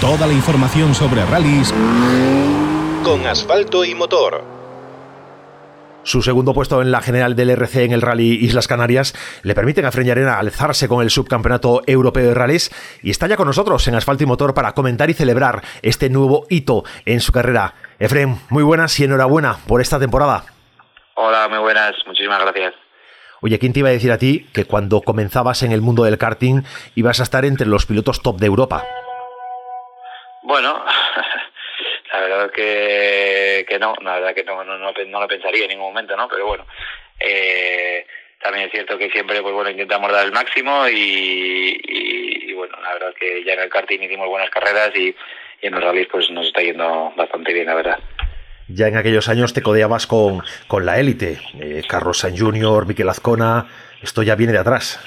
Toda la información sobre rallies con asfalto y motor. Su segundo puesto en la general del RC en el Rally Islas Canarias le permite a Fren Arena alzarse con el subcampeonato europeo de rallies y está ya con nosotros en Asfalto y Motor para comentar y celebrar este nuevo hito en su carrera. Efren, muy buenas y enhorabuena por esta temporada. Hola, muy buenas, muchísimas gracias. Oye, ¿quién te iba a decir a ti que cuando comenzabas en el mundo del karting ibas a estar entre los pilotos top de Europa? Bueno, la verdad que, que no, la verdad que no, no, no, lo pensaría en ningún momento, ¿no? Pero bueno, eh, también es cierto que siempre, pues bueno, intentamos dar el máximo y, bueno, la verdad que ya en el karting hicimos buenas carreras y, en los rallies pues nos está yendo bastante bien, la verdad. Ya en aquellos años te codeabas con, con la élite, eh, Carlos Sainz Jr., Miquel Azcona, esto ya viene de atrás.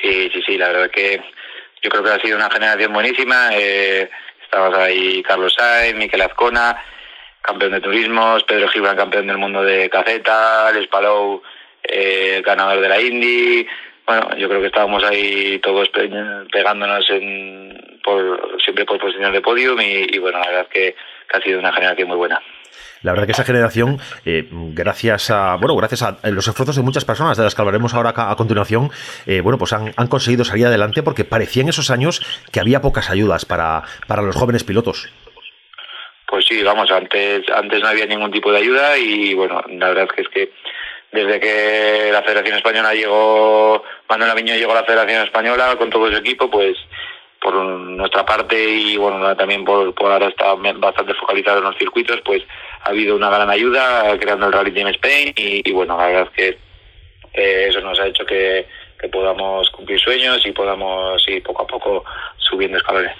Sí, sí, sí, la verdad que yo creo que ha sido una generación buenísima. Eh, estabas ahí Carlos Sainz, Miquel Azcona, campeón de turismos, Pedro Gibran, campeón del mundo de caceta, Les Palou, eh, ganador de la Indy. Bueno, yo creo que estábamos ahí todos pegándonos en, por, siempre por posición de podium y, bueno, la verdad que ha sido una generación muy buena. La verdad que esa generación, eh, gracias a bueno, gracias a los esfuerzos de muchas personas, de las que hablaremos ahora a, continuación, eh, bueno, pues han, conseguido salir adelante porque parecía en esos años que había pocas ayudas para, para los jóvenes pilotos. Pues sí, vamos, antes, antes no había ningún tipo de ayuda y bueno, la verdad que es que desde que la Federación Española llegó, Manuel Aviño llegó a la Federación Española con todo su equipo, pues por nuestra parte y bueno también por, por ahora está bastante focalizado en los circuitos pues ha habido una gran ayuda creando el Rally Team Spain y, bueno la verdad es que eh, eso nos ha hecho que, que podamos cumplir sueños y podamos ir poco a poco subiendo escalones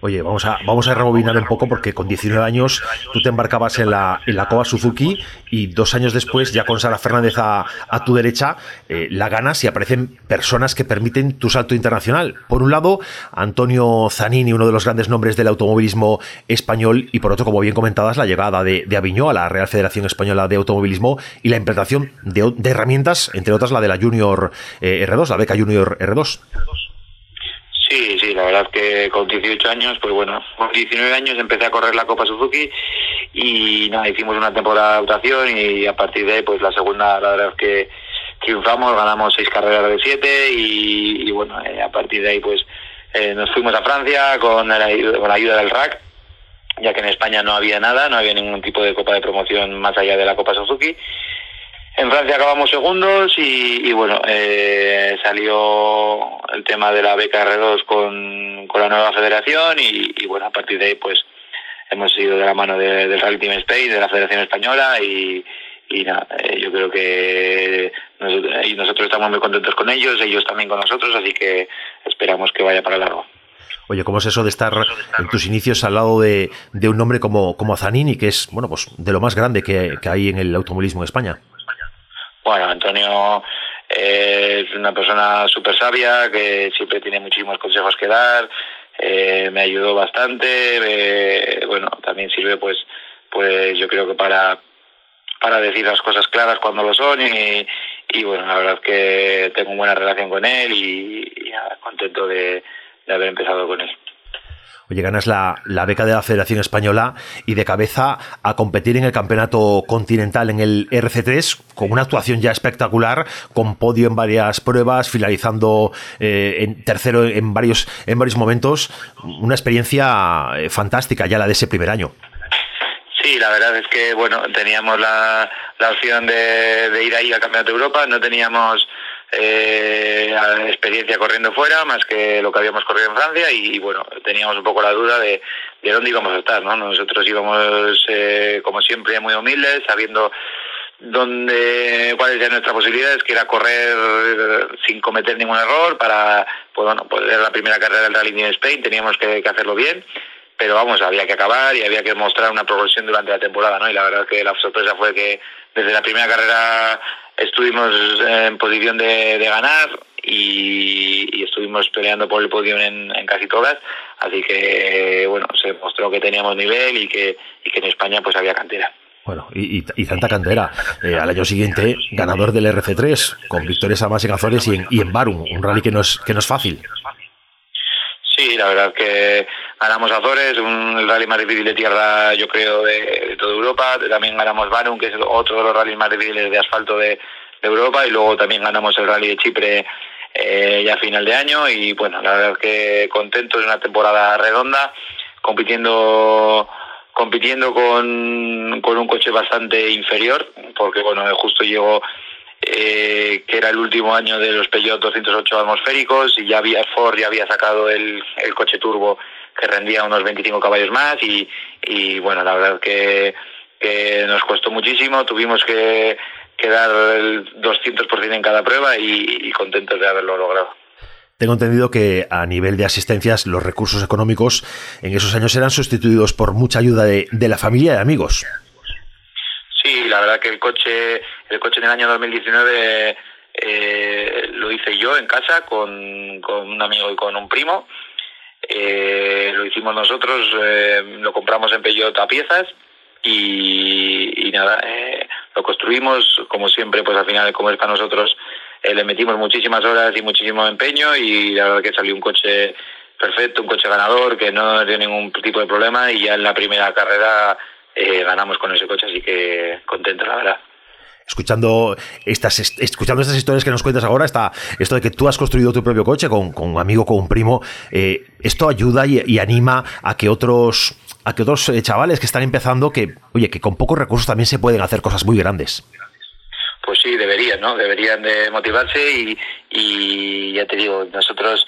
Oye, vamos a, vamos a rebobinar un poco porque con 19 años tú te embarcabas en la, en la Suzuki y dos años después, ya con Sara Fernández a, a tu derecha, eh, la ganas y aparecen personas que permiten tu salto internacional. Por un lado, Antonio Zanini, uno de los grandes nombres del automovilismo español, y por otro, como bien comentabas, la llegada de, de Aviñó a la Real Federación Española de Automovilismo y la implantación de, de herramientas, entre otras la de la Junior eh, R2, la beca Junior R2. Sí, sí, la verdad que con 18 años, pues bueno, con 19 años empecé a correr la Copa Suzuki y nada, hicimos una temporada de adaptación y a partir de ahí, pues la segunda, la verdad que triunfamos, ganamos seis carreras de siete y, bueno, eh, a partir de ahí, pues eh, nos fuimos a Francia con, la ayuda del RAC, ya que en España no había nada, no había ningún tipo de Copa de promoción más allá de la Copa Suzuki en Francia acabamos segundos y, bueno, eh, salió el tema de la beca R2 con, la nueva federación y, bueno, a partir de ahí pues hemos ido de la mano del Rally Team Spain, de la Federación Española y, nada, eh, yo creo que nosotros, y nosotros estamos muy contentos con ellos, ellos también con nosotros, así que esperamos que vaya para largo. Oye, ¿cómo es eso de estar en tus inicios al lado de, un hombre como, como Zanini, que es, bueno, pues de lo más grande que, que hay en el automovilismo en España? Bueno, Antonio eh, es una persona súper sabia que siempre tiene muchísimos consejos que dar. Eh, me ayudó bastante. Eh, bueno, también sirve, pues, pues yo creo que para para decir las cosas claras cuando lo son y, y bueno, la verdad es que tengo una buena relación con él y, contento de haber empezado con él. Oye, ganas la, beca de la Federación Española y de cabeza a competir en el campeonato continental en el RC3 con una actuación ya espectacular, con podio en varias pruebas, finalizando eh, en tercero en varios, en varios momentos. Una experiencia eh, fantástica ya la de ese primer año. Sí, la verdad es que bueno, teníamos la, la opción de, ir ahí al Campeonato Europa, no teníamos eh, experiencia corriendo fuera, más que lo que habíamos corrido en Francia, y, bueno, teníamos un poco la duda de, de dónde íbamos a estar, ¿no? Nosotros íbamos, eh, como siempre, muy humildes, sabiendo dónde cuáles eran nuestras posibilidades, que era correr sin cometer ningún error para, pues bueno, poder la primera carrera del Rally en Spain, teníamos que, hacerlo bien, pero vamos, había que acabar y había que mostrar una progresión durante la temporada, ¿no? Y la verdad que la sorpresa fue que desde la primera carrera estuvimos en posición de, ganar y, estuvimos peleando por el podio en, casi todas, así que bueno, se mostró que teníamos nivel y que, y que en España pues había cantera. Bueno, y, tanta cantera. Eh, al año siguiente, ganador del RC3, con victorias a en Azores y en, y en Barum, un rally que no es, que no es fácil. Sí, la verdad que ganamos Azores, un, rally más difícil de tierra, yo creo, de, toda Europa. También ganamos Barum, que es otro de los rallies más difíciles de asfalto de, Europa. Y luego también ganamos el rally de Chipre eh, ya a final de año. Y bueno, la verdad es que contentos de una temporada redonda, compitiendo compitiendo con, con un coche bastante inferior, porque bueno, justo llegó eh, que era el último año de los Peugeot 208 atmosféricos y ya había Ford ya había sacado el, el coche turbo que rendía unos 25 caballos más y, y bueno, la verdad que, que nos costó muchísimo, tuvimos que, que dar el 200% en cada prueba y, y contentos de haberlo logrado. Tengo entendido que a nivel de asistencias los recursos económicos en esos años eran sustituidos por mucha ayuda de, de la familia y amigos. Sí, la verdad que el coche, el coche en el año 2019 eh, lo hice yo en casa con, con un amigo y con un primo. Eh, lo hicimos nosotros, eh, lo compramos en Peugeot a piezas y, nada, eh, lo construimos como siempre, pues al final como es para nosotros, eh, le metimos muchísimas horas y muchísimo empeño y la verdad que salió un coche perfecto, un coche ganador que no dio ningún tipo de problema y ya en la primera carrera eh, ganamos con ese coche, así que contento, la verdad. Escuchando estas, escuchando estas historias que nos cuentas ahora, está esto de que tú has construido tu propio coche con, con un amigo, con un primo, eh, esto ayuda y, anima a que otros a que otros eh, chavales que están empezando, que oye, que con pocos recursos también se pueden hacer cosas muy grandes. Pues sí, deberían, ¿no? Deberían de motivarse y, y ya te digo, nosotros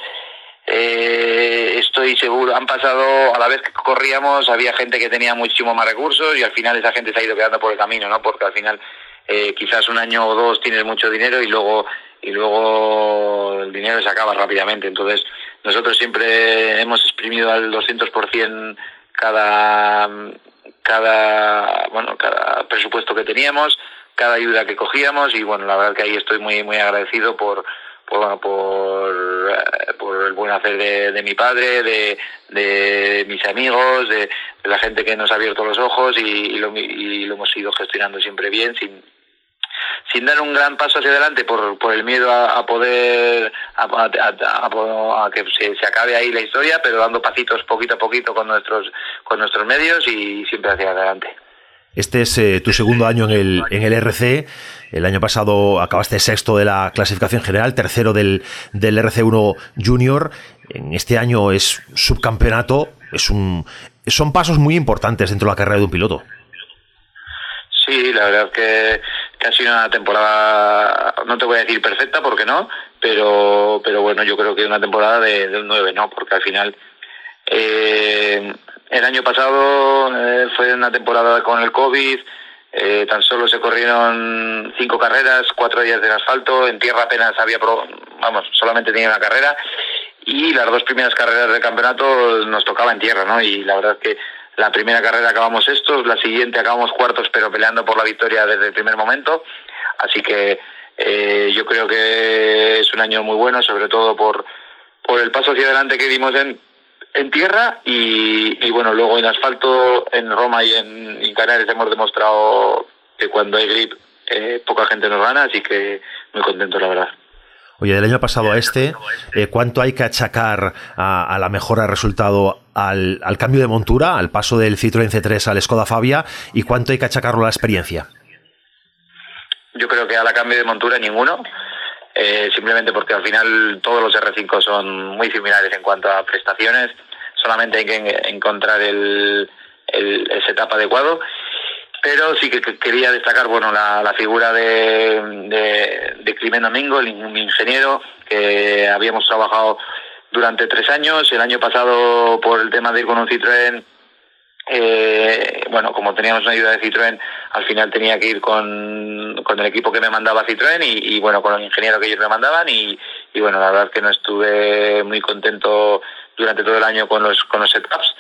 eh, estoy seguro, han pasado, a la vez que corríamos, había gente que tenía muchísimo más recursos y al final esa gente se ha ido quedando por el camino, ¿no? Porque al final eh, quizás un año o dos tienes mucho dinero y luego y luego el dinero se acaba rápidamente. Entonces, nosotros siempre hemos exprimido al 200% cada cada bueno, cada presupuesto que teníamos, cada ayuda que cogíamos y bueno, la verdad que ahí estoy muy muy agradecido por por, por, eh, por el buen hacer de, de mi padre, de, de mis amigos, de, de, la gente que nos ha abierto los ojos y, y, lo, y lo hemos ido gestionando siempre bien, sin, sin dar un gran paso hacia adelante por, por el miedo a, a poder a, a, a que se, se, acabe ahí la historia, pero dando pasitos poquito a poquito con nuestros con nuestros medios y siempre hacia adelante. Este es eh, tu segundo año en el, en el RC. El año pasado acabaste sexto de la clasificación general, tercero del, del RC1 Junior. En este año es subcampeonato. Es un, son pasos muy importantes dentro de la carrera de un piloto. Sí, la verdad es que, que ha sido una temporada, no te voy a decir perfecta, porque no, pero, pero bueno, yo creo que una temporada de, un 9, ¿no? Porque al final eh, el año pasado eh, fue una temporada con el COVID, eh, tan solo se corrieron cinco carreras, cuatro días de asfalto, en tierra apenas había, pro, vamos, solamente tenía una carrera y las dos primeras carreras del campeonato nos tocaba en tierra, ¿no? Y la verdad es que la primera carrera acabamos estos, la siguiente acabamos cuartos, pero peleando por la victoria desde el primer momento, así que eh, yo creo que es un año muy bueno, sobre todo por, por el paso hacia adelante que dimos en en tierra y, bueno, luego en asfalto en Roma y en, en Canarias hemos demostrado que cuando hay grip eh, poca gente nos gana, así que muy contento la verdad. Oye, del año pasado a este, eh, ¿cuánto hay que achacar a, la mejora de resultado al, al, cambio de montura, al paso del Citroën C3 al Skoda Fabia y cuánto hay que achacarlo a la experiencia? Yo creo que a la cambio de montura ninguno. Eh, simplemente porque al final todos los R5 son muy similares en cuanto a prestaciones, solamente hay que encontrar el, el, el setup adecuado. Pero sí que quería destacar bueno la, la figura de, de, de Climent Domingo, el, ingeniero que habíamos trabajado durante tres años. El año pasado, por el tema de ir con un Citroën, eh, bueno, como teníamos una ayuda de Citroën, al final tenía que ir con, con el equipo que me mandaba Citroën y, bueno, con el ingeniero que ellos me mandaban y, y bueno, la verdad es que no estuve muy contento durante todo el año con los, con los setups.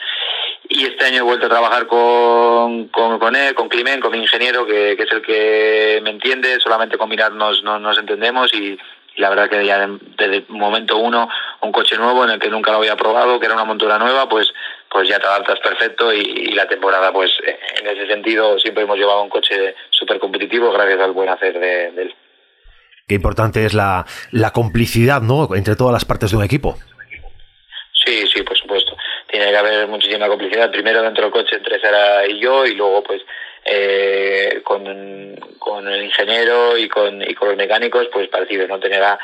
Y este año he vuelto a trabajar con, con, con él, con Climent, con mi ingeniero, que, que es el que me entiende, solamente con mirarnos no nos entendemos y, y la verdad que ya desde el momento uno, un coche nuevo en el que nunca lo había probado, que era una montura nueva, pues pues ya te adaptas perfecto y, y, la temporada pues en ese sentido siempre hemos llevado un coche súper competitivo gracias al buen hacer de, de, él. Qué importante es la, la complicidad ¿no? entre todas las partes de un equipo. Sí, sí, por supuesto. Tiene que haber muchísima complicidad, primero dentro del coche entre Sara y yo y luego pues eh, con, con el ingeniero y con, y con los mecánicos pues parecido, ¿no? Tener a,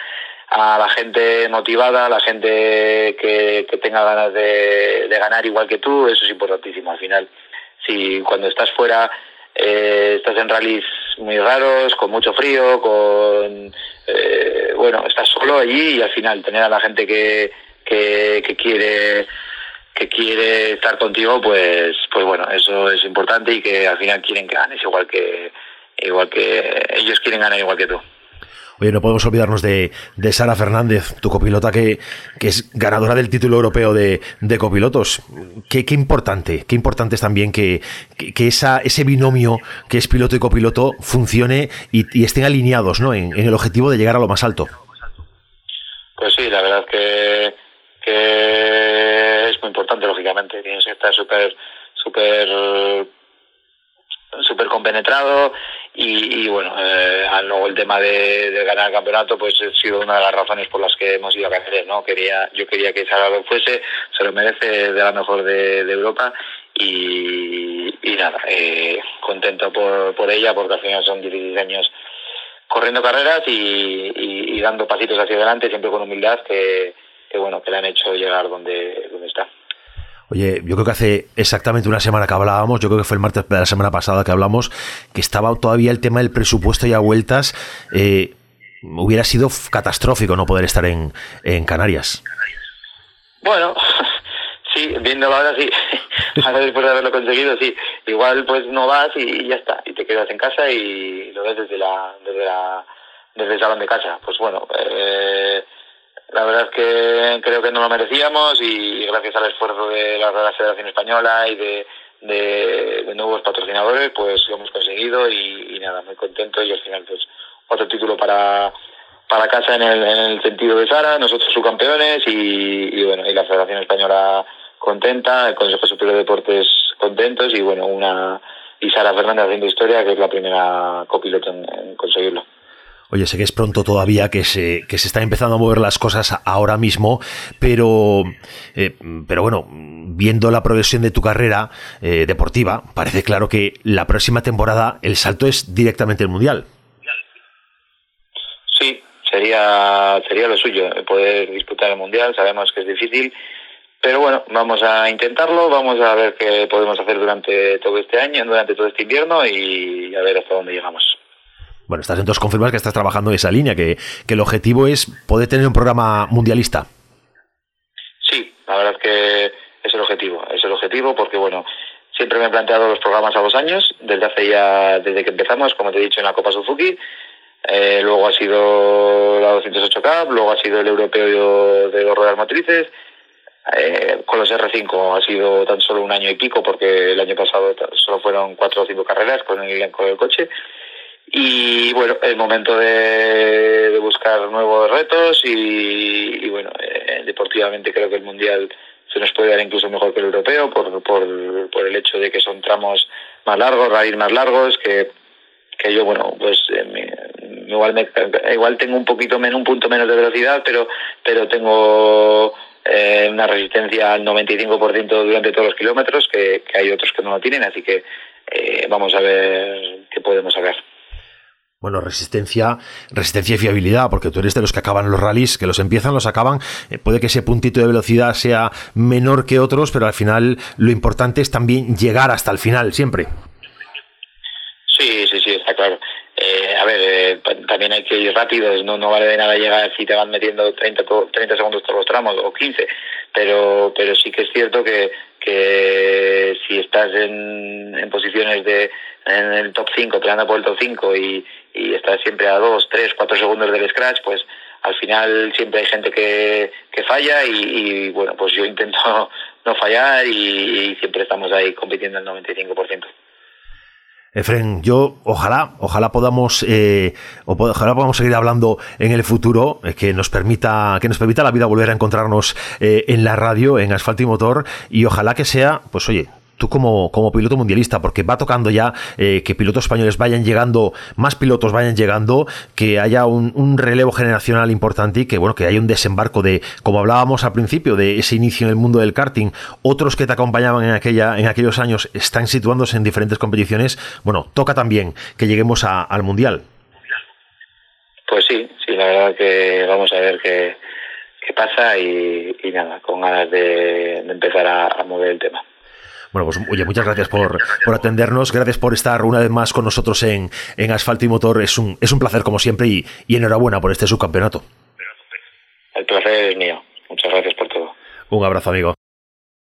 a la gente motivada, a la gente que, que tenga ganas de, de ganar igual que tú, eso es importantísimo al final. Si cuando estás fuera eh, estás en rallies muy raros, con mucho frío, con eh, bueno, estás solo allí y al final tener a la gente que, que, que quiere que quiere estar contigo, pues pues bueno, eso es importante y que al final quieren que ganes igual que igual que ellos quieren ganar igual que tú. Oye, no podemos olvidarnos de, de Sara Fernández, tu copilota que, que, es ganadora del título europeo de, de copilotos. Qué, qué, importante, qué importante es también que, que, esa, ese binomio que es piloto y copiloto funcione y, y estén alineados ¿no? En, en, el objetivo de llegar a lo más alto. Pues sí, la verdad que, que es muy importante, lógicamente. Tienes que estar súper, súper súper compenetrado y, y bueno, eh, luego el tema de, ganar el campeonato pues ha sido una de las razones por las que hemos ido a Cáceres, ¿no? Quería, yo quería que Sara lo fuese, se lo merece de la mejor de, Europa y, nada, eh, contento por, por ella porque al final son 16 años corriendo carreras y, y dando pasitos hacia adelante siempre con humildad que, que bueno, que le han hecho llegar donde, donde está. Oye, yo creo que hace exactamente una semana que hablábamos, yo creo que fue el martes de la semana pasada que hablamos, que estaba todavía el tema del presupuesto y a vueltas. Eh, hubiera sido catastrófico no poder estar en, en Canarias. Bueno, sí, viéndolo ahora sí. ahora después de haberlo conseguido, sí. Igual pues no vas y, ya está. Y te quedas en casa y lo ves desde la, desde la, desde el salón de casa. Pues bueno, eh, la verdad es que creo que no lo merecíamos y gracias al esfuerzo de la Federación Española y de, nuevos patrocinadores, pues lo hemos conseguido y, y, nada, muy contento y al final pues otro título para para casa en el, en el sentido de Sara, nosotros subcampeones y, y bueno, y la Federación Española contenta, el Consejo Superior de Deportes contentos y bueno, una y Sara Fernández haciendo historia, que es la primera copiloto en, en conseguirlo. Oye, sé que es pronto todavía, que se, que se están empezando a mover las cosas ahora mismo, pero, eh, pero bueno, viendo la progresión de tu carrera eh, deportiva, parece claro que la próxima temporada el salto es directamente el Mundial. Sí, sería, sería lo suyo, poder disputar el Mundial, sabemos que es difícil, pero bueno, vamos a intentarlo, vamos a ver qué podemos hacer durante todo este año, durante todo este invierno y a ver hasta dónde llegamos. Bueno, estás entonces confirmas que estás trabajando en esa línea, que, que el objetivo es poder tener un programa mundialista. Sí, la verdad es que es el objetivo, es el objetivo porque bueno, siempre me he planteado los programas a dos años, desde hace ya, desde que empezamos, como te he dicho, en la Copa Suzuki, eh, luego ha sido la 208 Cup, luego ha sido el europeo de dos ruedas motrices, eh, con los R5 ha sido tan solo un año y pico porque el año pasado solo fueron cuatro o cinco carreras con el elenco del coche y bueno, es momento de, buscar nuevos retos y, y bueno, eh, deportivamente creo que el Mundial se nos puede dar incluso mejor que el europeo por, por, por el hecho de que son tramos más largos, rallies más largos, que, que yo, bueno, pues eh, me, igual, me, igual tengo un poquito menos, un punto menos de velocidad, pero, pero tengo eh, una resistencia al 95% durante todos los kilómetros, que, que hay otros que no lo tienen, así que eh, vamos a ver qué podemos sacar. Bueno, resistencia, resistencia y fiabilidad, porque tú eres de los que acaban los rallies, que los empiezan, los acaban. Eh, puede que ese puntito de velocidad sea menor que otros, pero al final lo importante es también llegar hasta el final, siempre. Sí, sí, sí, está claro. Eh, a ver, eh, también hay que ir rápido, no, no vale de nada llegar si te van metiendo 30, 30 segundos todos los tramos o 15, pero, pero sí que es cierto que, que si estás en, en posiciones de en el top 5, peleando por el top 5 y, y estás siempre a 2, 3, 4 segundos del scratch, pues al final siempre hay gente que, que falla y, bueno, pues yo intento no fallar y, y siempre estamos ahí compitiendo al 95%. Efren, yo ojalá, ojalá podamos, eh, ojalá podamos seguir hablando en el futuro, eh, que nos permita, que nos permita la vida volver a encontrarnos eh, en la radio, en asfalto y motor, y ojalá que sea, pues oye, tú como, como piloto mundialista, porque va tocando ya eh, que pilotos españoles vayan llegando, más pilotos vayan llegando, que haya un, relevo generacional importante y que bueno, que haya un desembarco de, como hablábamos al principio, de ese inicio en el mundo del karting, otros que te acompañaban en aquella, en aquellos años están situándose en diferentes competiciones. Bueno, toca también que lleguemos al mundial. Pues sí, sí, la verdad que vamos a ver qué, qué pasa y, nada, con ganas de, empezar a mover el tema. Bueno, pues oye, muchas gracias por, por atendernos, gracias por estar una vez más con nosotros en, en Asfalto y Motor. Es un, es un placer como siempre y, y enhorabuena por este subcampeonato. El placer es mío. Muchas gracias por todo. Un abrazo, amigo.